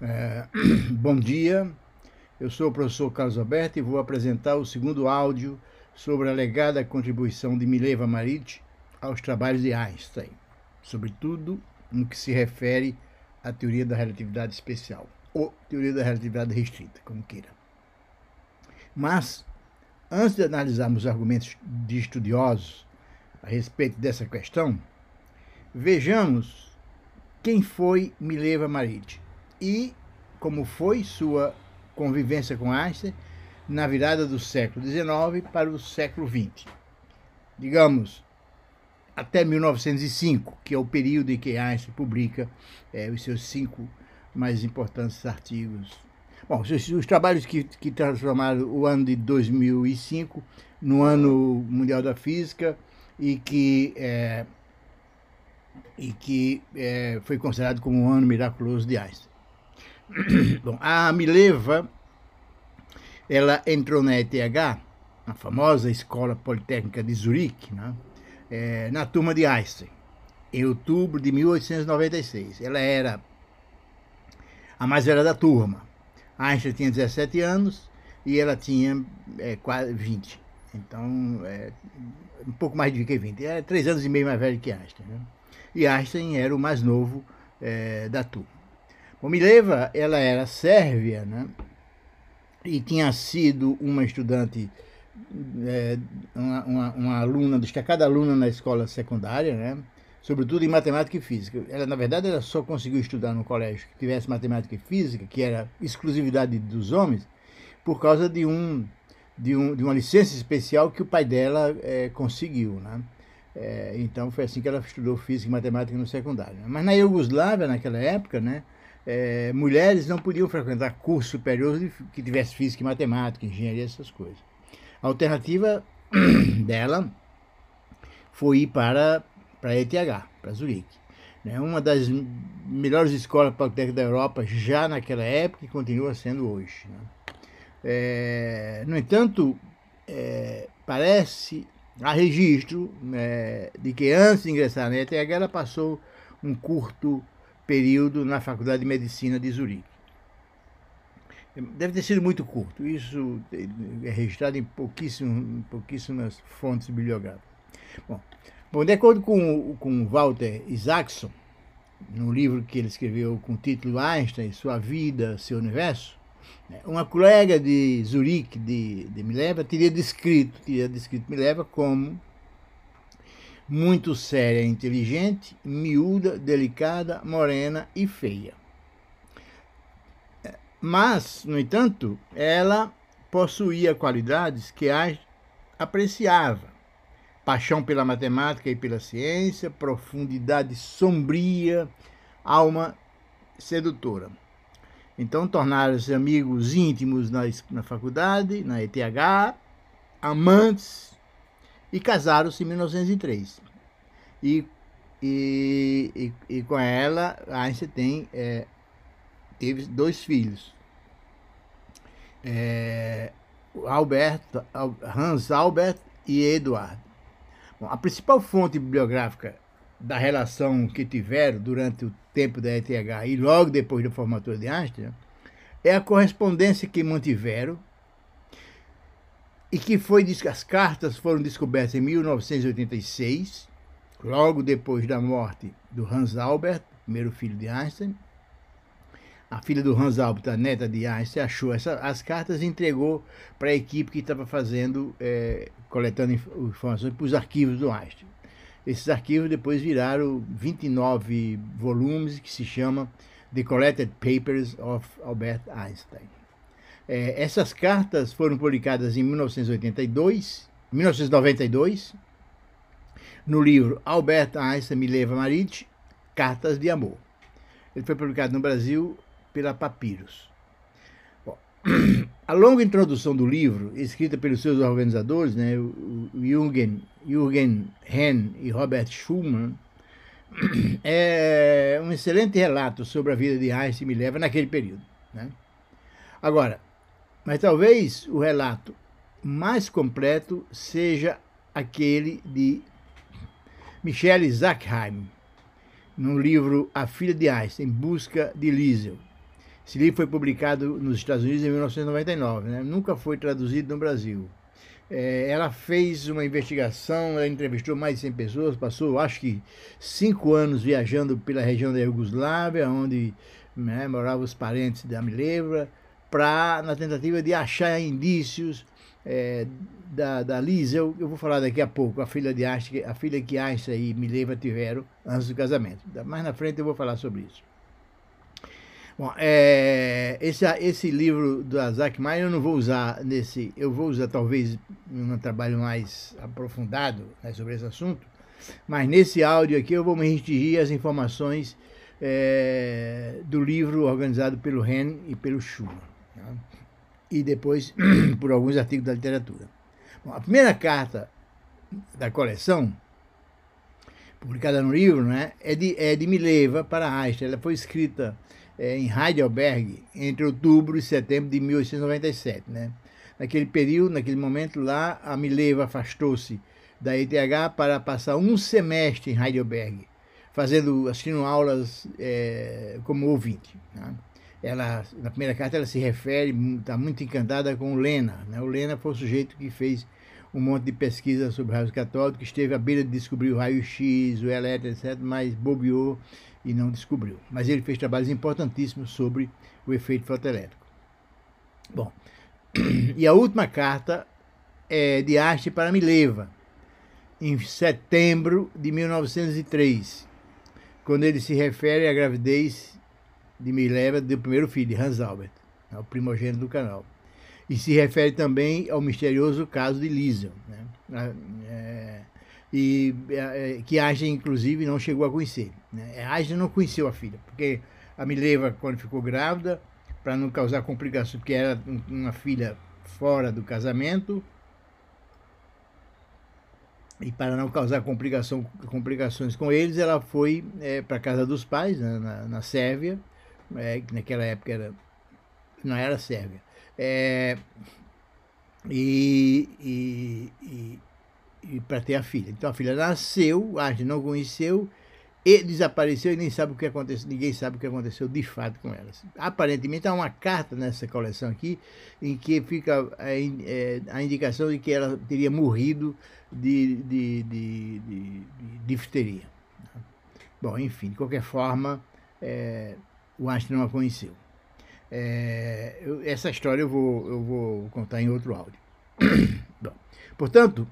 É, bom dia, eu sou o professor Carlos Alberto e vou apresentar o segundo áudio sobre a alegada contribuição de Mileva Marit aos trabalhos de Einstein, sobretudo no que se refere à teoria da relatividade especial, ou teoria da relatividade restrita, como queira. Mas, antes de analisarmos os argumentos de estudiosos a respeito dessa questão, vejamos quem foi Mileva Marit e como foi sua convivência com Einstein na virada do século XIX para o século XX. Digamos, até 1905, que é o período em que Einstein publica é, os seus cinco mais importantes artigos. Bom, os, os trabalhos que, que transformaram o ano de 2005 no ano mundial da física e que é, e que é, foi considerado como um ano miraculoso de Einstein. Bom, a Mileva, ela entrou na ETH, a famosa Escola Politécnica de Zurique, né, é, na turma de Einstein, em outubro de 1896. Ela era a mais velha da turma. Einstein tinha 17 anos e ela tinha é, quase 20. Então, é, um pouco mais de que 20. É três anos e meio mais velho que Einstein. Né? E Einstein era o mais novo é, da turma. Bom, Mileva, ela era sérvia, né? E tinha sido uma estudante, é, uma, uma, uma, aluna, destacada aluna na escola secundária, né? Sobretudo em matemática e física. Ela, na verdade, ela só conseguiu estudar no colégio que tivesse matemática e física, que era exclusividade dos homens, por causa de um de, um, de uma licença especial que o pai dela é, conseguiu, né? É, então foi assim que ela estudou física e matemática no secundário. Mas na Iugoslávia, naquela época, né? É, mulheres não podiam frequentar cursos superiores que tivesse física e matemática, engenharia, essas coisas. A alternativa dela foi ir para, para a ETH, para Zurique. Né? Uma das melhores escolas politécnicas da Europa já naquela época e continua sendo hoje. Né? É, no entanto, é, parece, há registro né, de que antes de ingressar na ETH, ela passou um curto período na Faculdade de Medicina de Zurique. Deve ter sido muito curto, isso é registrado em pouquíssimas, pouquíssimas fontes bibliográficas. Bom, bom, de acordo com, com Walter Isaacson, no livro que ele escreveu com o título Einstein, Sua Vida, Seu Universo, né, uma colega de Zurique, de, de Mileva, teria descrito, teria descrito Mileva como muito séria, inteligente, miúda, delicada, morena e feia. Mas, no entanto, ela possuía qualidades que a apreciava: paixão pela matemática e pela ciência, profundidade sombria, alma sedutora. Então tornaram-se amigos íntimos na, na faculdade, na ETH, amantes e casaram-se em 1903. E, e, e, e, com ela, Einstein tem, é, teve dois filhos. É, Hans Albert e Eduardo. Bom, a principal fonte bibliográfica da relação que tiveram durante o tempo da ETH e logo depois da formatura de Einstein é a correspondência que mantiveram e que foi as cartas foram descobertas em 1986, logo depois da morte do Hans Albert, primeiro filho de Einstein. A filha do Hans Albert, a neta de Einstein, achou essa, as cartas e entregou para a equipe que estava fazendo, é, coletando informações para os arquivos do Einstein. Esses arquivos depois viraram 29 volumes que se chama The Collected Papers of Albert Einstein. É, essas cartas foram publicadas em 1982, 1992, no livro Albert Einstein Mileva Marit, Cartas de Amor. Ele foi publicado no Brasil pela Papyrus. Bom, a longa introdução do livro, escrita pelos seus organizadores, né, o Jürgen, Jürgen Henn e Robert Schumann, é um excelente relato sobre a vida de Einstein Mileva naquele período. Né? Agora, mas talvez o relato mais completo seja aquele de Michelle Zackheim, no livro A Filha de Einstein, Em Busca de Liesel, Esse livro foi publicado nos Estados Unidos em 1999, né? nunca foi traduzido no Brasil. É, ela fez uma investigação, ela entrevistou mais de 100 pessoas, passou acho que cinco anos viajando pela região da Iugoslávia, onde né, moravam os parentes da Mileva, pra, na tentativa de achar indícios é, da, da Liz, eu, eu, vou falar daqui a pouco, a filha de Einstein, a filha que Einstein e Mileva tiveram antes do casamento. Mais na frente eu vou falar sobre isso. Bom, é, esse, esse livro do Isaac Maia eu não vou usar nesse, eu vou usar talvez em um trabalho mais aprofundado né, sobre esse assunto, mas nesse áudio aqui eu vou me restringir às informações é, do livro organizado pelo Ren e pelo Schumann, tá? e depois por alguns artigos da literatura. Bom, a primeira carta da coleção, publicada no livro, né, é de, é de Mileva para Einstein. Ela foi escrita é, em Heidelberg entre outubro e setembro de 1897. Né? Naquele período, naquele momento lá, a Mileva afastou-se da ETH para passar um semestre em Heidelberg, fazendo, assistindo aulas é, como ouvinte. Né? Ela, na primeira carta, ela se refere, está muito encantada com o Lena. Né? O Lena foi o sujeito que fez um monte de pesquisa sobre raios catódicos, esteve à beira de descobrir o raio-x, o elétron, etc., mas bobeou e não descobriu. Mas ele fez trabalhos importantíssimos sobre o efeito fotoelétrico. Bom, e a última carta é de Arte para Mileva, em setembro de 1903, quando ele se refere à gravidez de Mileva do primeiro filho, Hans Albert, né, o primogênito do canal. E se refere também ao misterioso caso de Liesel. Né? É, e é, é, que Einstein, inclusive, não chegou a conhecer. Né? Einstein não conheceu a filha, porque a Mileva, quando ficou grávida, para não causar complicações, porque era uma filha fora do casamento, e para não causar complicação, complicações com eles, ela foi é, para a casa dos pais, né, na, na Sérvia, é, que naquela época era, não era Sérvia. É, e, e, e e para ter a filha. Então a filha nasceu, a gente não conheceu, e desapareceu e nem sabe o que aconteceu, ninguém sabe o que aconteceu de fato com ela. Aparentemente há uma carta nessa coleção aqui em que fica a, é, a indicação de que ela teria morrido de, de, de, de, de difteria. Bom, enfim, de qualquer forma, é, o Einstein não a conheceu. É, eu, essa história eu vou, eu vou contar em outro áudio. Bom, portanto,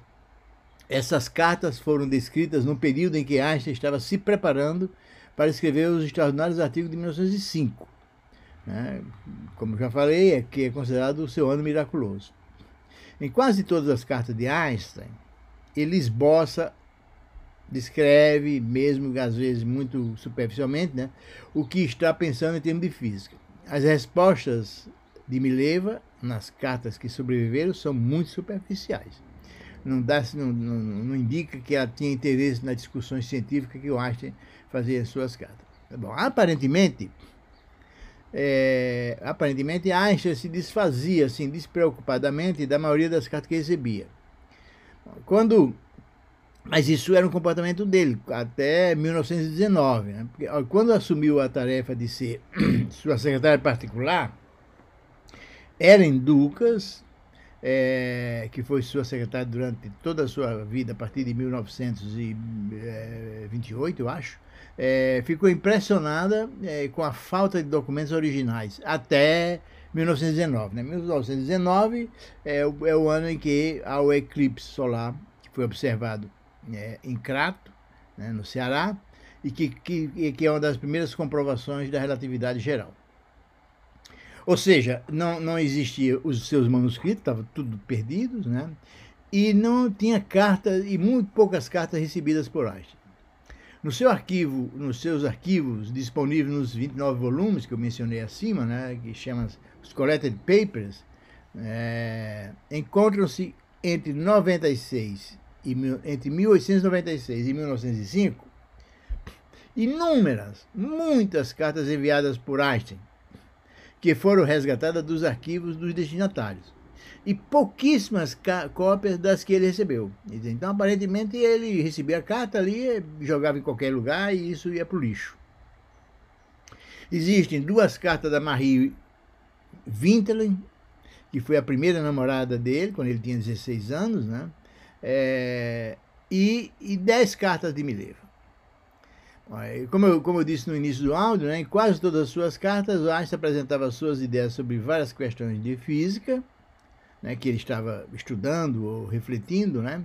essas cartas foram descritas no período em que Einstein estava se preparando para escrever os extraordinários artigos de 1905. Né? Como já falei, é que é considerado o seu ano miraculoso. Em quase todas as cartas de Einstein, ele esboça, descreve, mesmo às vezes muito superficialmente, né, o que está pensando em termos de física. As respostas de Mileva nas cartas que sobreviveram são muito superficiais não, dá, não, não, não, indica que ela tinha interesse nas discussões científicas que o Einstein fazia em suas cartas. Bom, aparentemente, é, aparentemente Einstein se desfazia assim, despreocupadamente da maioria das cartas que recebia. Quando, mas isso era um comportamento dele até 1919. Né? Porque, quando assumiu a tarefa de ser sua secretária particular, Ellen Ducas é, que foi sua secretária durante toda a sua vida, a partir de 1928, eu acho, é, ficou impressionada é, com a falta de documentos originais até 1919. Né? 1919 é o, é o ano em que há o eclipse solar, que foi observado né, em Crato, né, no Ceará, e que, que, que é uma das primeiras comprovações da relatividade geral. Ou seja, não, não existia os seus manuscritos, estavam tudo perdidos, né? E não tinha cartas, e muito poucas cartas recebidas por Einstein. No seu arquivo, nos seus arquivos disponíveis nos 29 volumes que eu mencionei acima, né, que chama os Collected Papers, é, encontram-se entre 96 e entre 1896 e 1905 inúmeras, muitas cartas enviadas por Einstein que foram resgatadas dos arquivos dos destinatários. E pouquíssimas cópias das que ele recebeu. Então, aparentemente, ele recebia a carta ali, jogava em qualquer lugar e isso ia para o lixo. Existem duas cartas da Marie Winterlin, que foi a primeira namorada dele, quando ele tinha 16 anos, né? É, e, e dez cartas de Mileva. Como eu, como eu disse no início do áudio, né, em quase todas as suas cartas, Einstein apresentava suas ideias sobre várias questões de física, né, que ele estava estudando ou refletindo, né?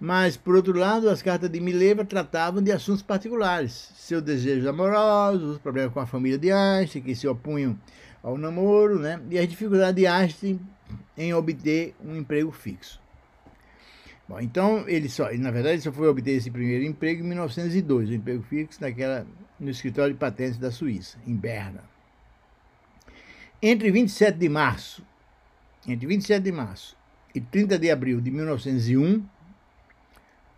Mas, por outro lado, as cartas de Mileva tratavam de assuntos particulares, seus desejos amorosos, os problemas com a família de Einstein, que se opunham ao namoro, né? e as dificuldades de Einstein em obter um emprego fixo. Bom, então, ele só, na verdade, ele só foi obter esse primeiro emprego em 1902, o um emprego fixo naquela, no escritório de patentes da Suíça, em Berna. Entre 27 de março, entre 27 de março e 30 de abril de 1901,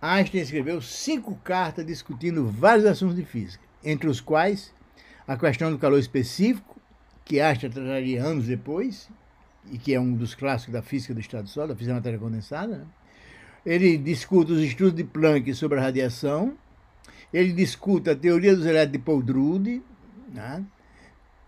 Einstein escreveu cinco cartas discutindo vários assuntos de física, entre os quais a questão do calor específico, que Einstein trataria anos depois, e que é um dos clássicos da física do estado sólido, da física matéria condensada, né? Ele discute os estudos de Planck sobre a radiação, ele discute a teoria dos elétrons de Paul Drude, né?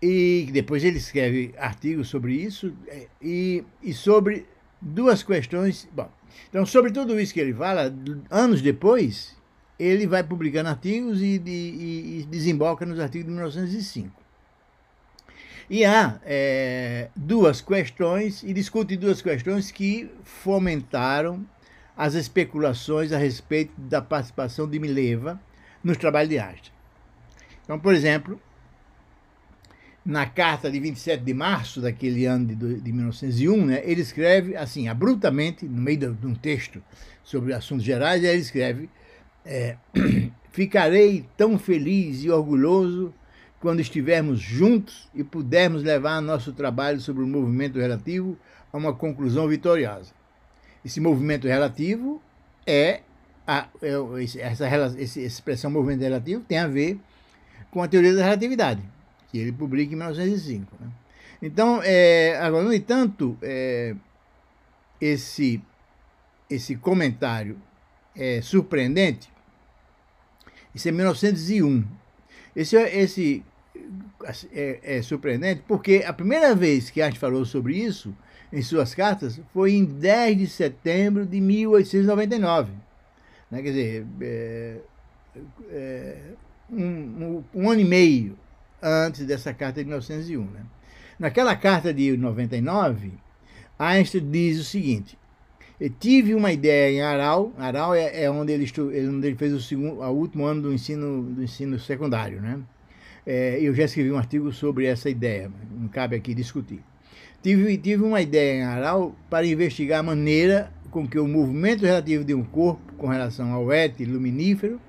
e depois ele escreve artigos sobre isso, é, e, e sobre duas questões. Bom, então, sobre tudo isso que ele fala, anos depois, ele vai publicando artigos e, e, e desemboca nos artigos de 1905. E há é, duas questões, e discute duas questões que fomentaram as especulações a respeito da participação de Mileva nos trabalhos de Einstein. Então, por exemplo, na carta de 27 de março daquele ano de, de 1901, né, ele escreve assim, abruptamente, no meio de, de um texto sobre assuntos gerais, ele escreve: é, Ficarei tão feliz e orgulhoso quando estivermos juntos e pudermos levar nosso trabalho sobre o movimento relativo a uma conclusão vitoriosa. Esse movimento relativo é, a, é essa, essa expressão movimento relativo tem a ver com a teoria da relatividade, que ele publica em 1905. Né? Então, é, agora, no entanto, é, esse, esse comentário é surpreendente. Isso é 1901. Esse, esse é, é, surpreendente porque a primeira vez que a gente falou sobre isso em suas cartas foi em 10 de setembro de 1899. Né? Quer dizer, é, é, um, um, um, ano e meio antes dessa carta de 1901. Né? Naquela carta de 99, Einstein diz o seguinte: eu tive uma ideia em Aral. Aral é, é onde, ele estu, onde ele fez o, segundo, o último ano do ensino, do ensino secundário. Né? É, eu já escrevi um artigo sobre essa ideia, não cabe aqui discutir. Tive, tive uma ideia em Aral para investigar a maneira com que o movimento relativo de um corpo com relação ao éter luminífero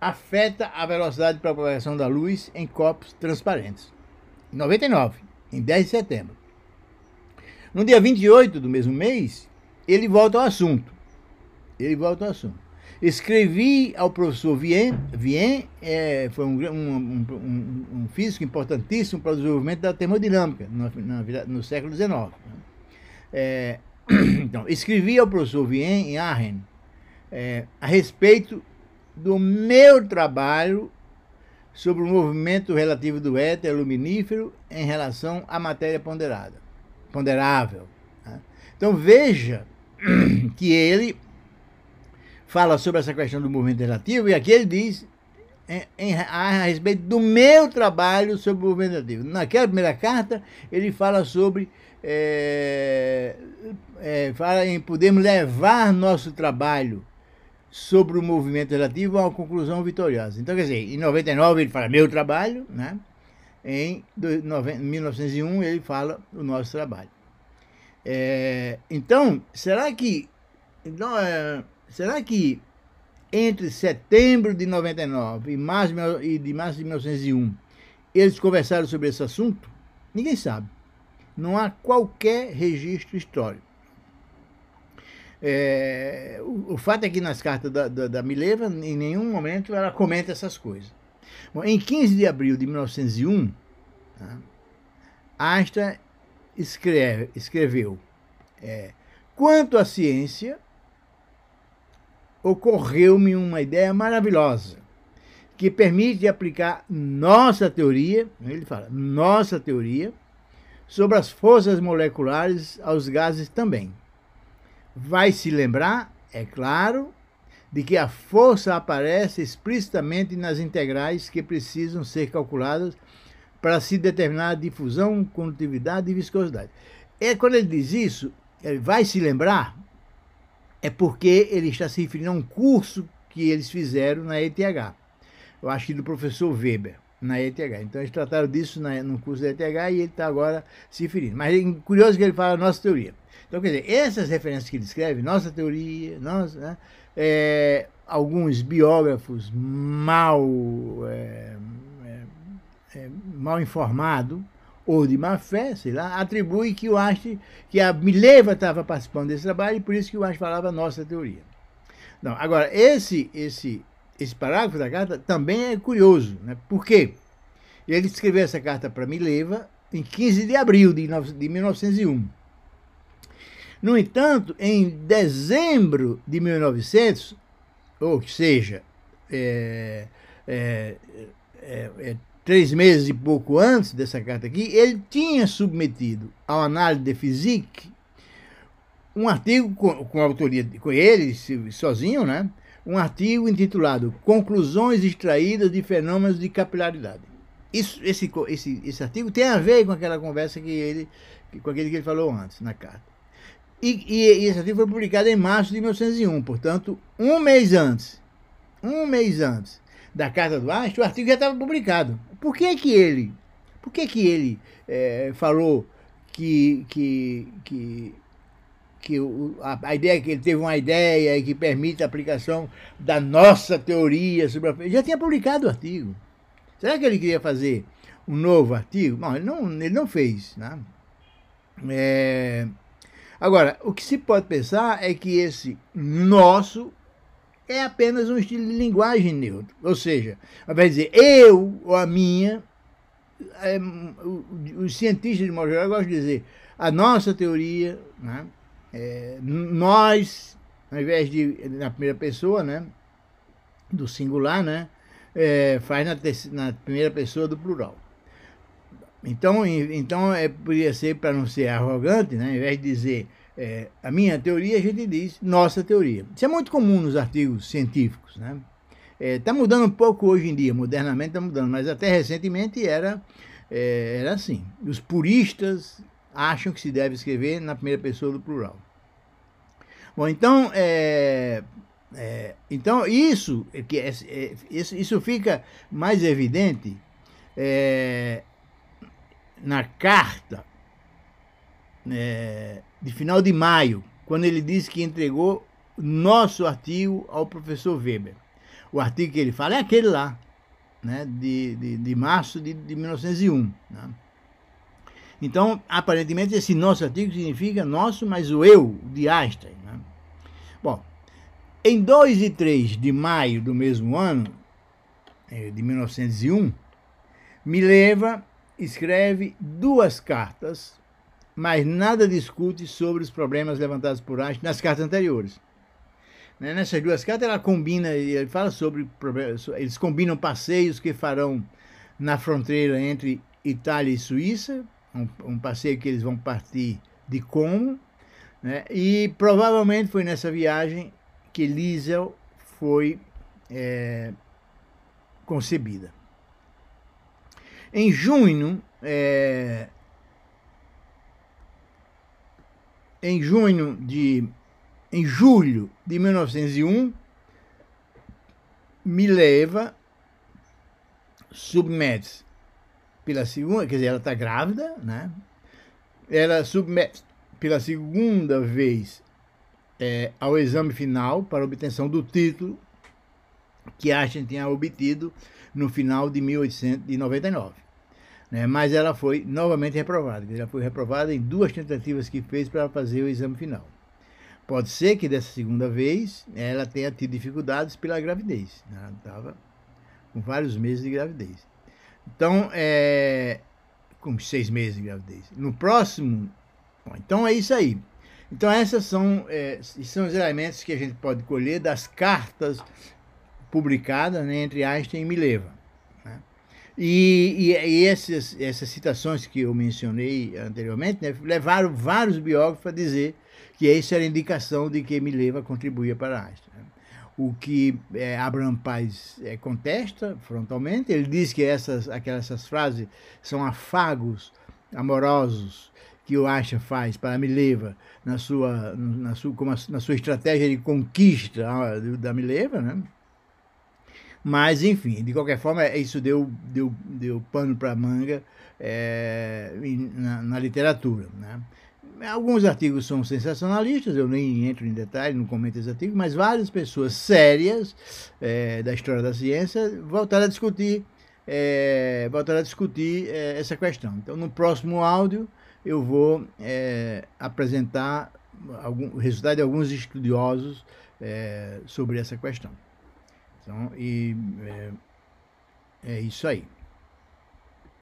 afeta a velocidade de propagação da luz em corpos transparentes. Em 99, em 10 de setembro. No dia 28 do mesmo mês, ele volta ao assunto. Ele volta ao assunto. Escrevi ao professor Vien, Vien é, foi um, um, um, um, físico importantíssimo para o desenvolvimento da termodinâmica no, no, no século XIX. Né? É, então, escrevi ao professor Vien em Aachen é, a respeito do meu trabalho sobre o movimento relativo do éter luminífero em relação à matéria ponderada, ponderável. Né? Então veja que ele fala sobre essa questão do movimento relativo, e aqui ele diz em, em, a respeito do meu trabalho sobre o movimento relativo. Naquela primeira carta, ele fala sobre. É, é, fala em podermos levar nosso trabalho sobre o movimento relativo a uma conclusão vitoriosa. Então, quer dizer, em 99 ele fala meu trabalho, né? em 1901 ele fala o nosso trabalho. É, então, será que. Então, é, Será que entre setembro de 99 e março de março de 1901 eles conversaram sobre esse assunto? Ninguém sabe. Não há qualquer registro histórico. É, o, o, fato é que nas cartas da, da, da, Mileva, em nenhum momento ela comenta essas coisas. Bom, em 15 de abril de 1901, tá, Einstein escreve, escreveu: é, quanto à ciência, ocorreu-me uma ideia maravilhosa, que permite aplicar nossa teoria, ele fala, nossa teoria, sobre as forças moleculares aos gases também. Vai se lembrar, é claro, de que a força aparece explicitamente nas integrais que precisam ser calculadas para se determinar a difusão, condutividade e viscosidade. É quando ele diz isso, ele vai se lembrar, é porque ele está se referindo a um curso que eles fizeram na ETH. Eu acho que do professor Weber, na ETH. Então eles trataram disso na, no curso da ETH e ele está agora se referindo. Mas é curioso que ele fala nossa teoria. Então, quer dizer, essas referências que ele escreve, nossa teoria, nossa, né, é, alguns biógrafos mal, é, é, é mal informados, ou de má fé, sei lá, atribui que o Einstein, que a Mileva estava participando desse trabalho e por isso que o Einstein falava nossa teoria. Não, agora, esse, esse, esse parágrafo da carta também é curioso. Né? Por quê? Ele escreveu essa carta para Mileva em 15 de abril de, de 1901. No entanto, em dezembro de 1900, ou seja, é, é, é, é três meses e pouco antes dessa carta aqui, ele tinha submetido ao análise de physique um artigo com, com autoria com ele sozinho, né? Um artigo intitulado Conclusões extraídas de fenômenos de capilaridade. Isso, esse, esse, esse artigo tem a ver com aquela conversa que ele, com aquele que ele falou antes na carta. E, e, e esse artigo foi publicado em março de 1901, portanto, um mês antes, um mês antes da carta do Einstein, o artigo já estava publicado. Por que que ele, por que que ele é, falou que, que, que, que o, a, a, ideia que ele teve uma ideia que permite a aplicação da nossa teoria sobre a... Já tinha publicado o artigo. Será que ele queria fazer um novo artigo? Não, ele não, ele não fez. Né? É... Agora, o que se pode pensar é que esse nosso é apenas um estilo de linguagem neutro. Ou seja, ao de dizer eu ou a minha, é, os cientistas de modo geral gostam de dizer a nossa teoria, né? É, nós, ao invés de na primeira pessoa, né? do singular, né? É, faz na, na, primeira pessoa do plural. Então, então é, poderia ser, para não ser arrogante, né? ao invés de dizer é, a minha teoria, a gente diz nossa teoria. Isso é muito comum nos artigos científicos. Está né? é, tá mudando um pouco hoje em dia, modernamente está mudando, mas até recentemente era, é, era assim. Os puristas acham que se deve escrever na primeira pessoa do plural. Bom, então, é, é, então isso, é que é, isso, isso fica mais evidente na carta é, de final de maio, quando ele disse que entregou nosso artigo ao professor Weber. O artigo que ele fala é aquele lá, né, de, de, de março de, de 1901. Né? Então, aparentemente, esse nosso artigo significa nosso, mas o eu de Einstein. Né? Bom, em 2 e 3 de maio do mesmo ano, é, de 1901, Mileva escreve duas cartas mas nada discute sobre os problemas levantados por Einstein nas cartas anteriores. Né, nessas duas cartas ela combina, ele fala sobre eles combinam passeios que farão na fronteira entre Itália e Suíça, um, um passeio que eles vão partir de Como, né, e provavelmente foi nessa viagem que Liesel foi é, concebida. Em junho, é, em junho de em julho de 1901 Mileva submete pela segunda, quer dizer, ela está grávida, né? Ela submete pela segunda vez é, ao exame final para obtenção do título que Einstein tinha obtido no final de 1899 né? mas ela foi novamente reprovada. Ela foi reprovada em duas tentativas que fez para fazer o exame final. Pode ser que dessa segunda vez ela tenha tido dificuldades pela gravidez. Né? Ela estava com vários meses de gravidez. Então, é, com seis meses de gravidez. No próximo, bom, então é isso aí. Então, essas são, é, são os elementos que a gente pode colher das cartas publicada né, entre Einstein e Mileva. E, e, e essas, essas citações que eu mencionei anteriormente né, levaram vários biógrafos a dizer que essa era indicação de que Mileva contribuía para Einstein. Né? O que é, Abraham Paz é, contesta frontalmente, ele diz que essas, aquelas essas frases são afagos amorosos que o Acha faz para Mileva na sua, na sua, na sua estratégia de conquista ah, da Mileva, né? Mas, enfim, de qualquer forma, isso deu, deu, deu pano para manga é, na, na, literatura. Né? Alguns artigos são sensacionalistas, eu nem entro em detalhe, não comento esses artigos, mas várias pessoas sérias é, da história da ciência voltaram a discutir, é, voltaram a discutir é, essa questão. Então, no próximo áudio, eu vou é, apresentar algum, o resultado de alguns estudiosos é, sobre essa questão. Então, e é, é isso aí.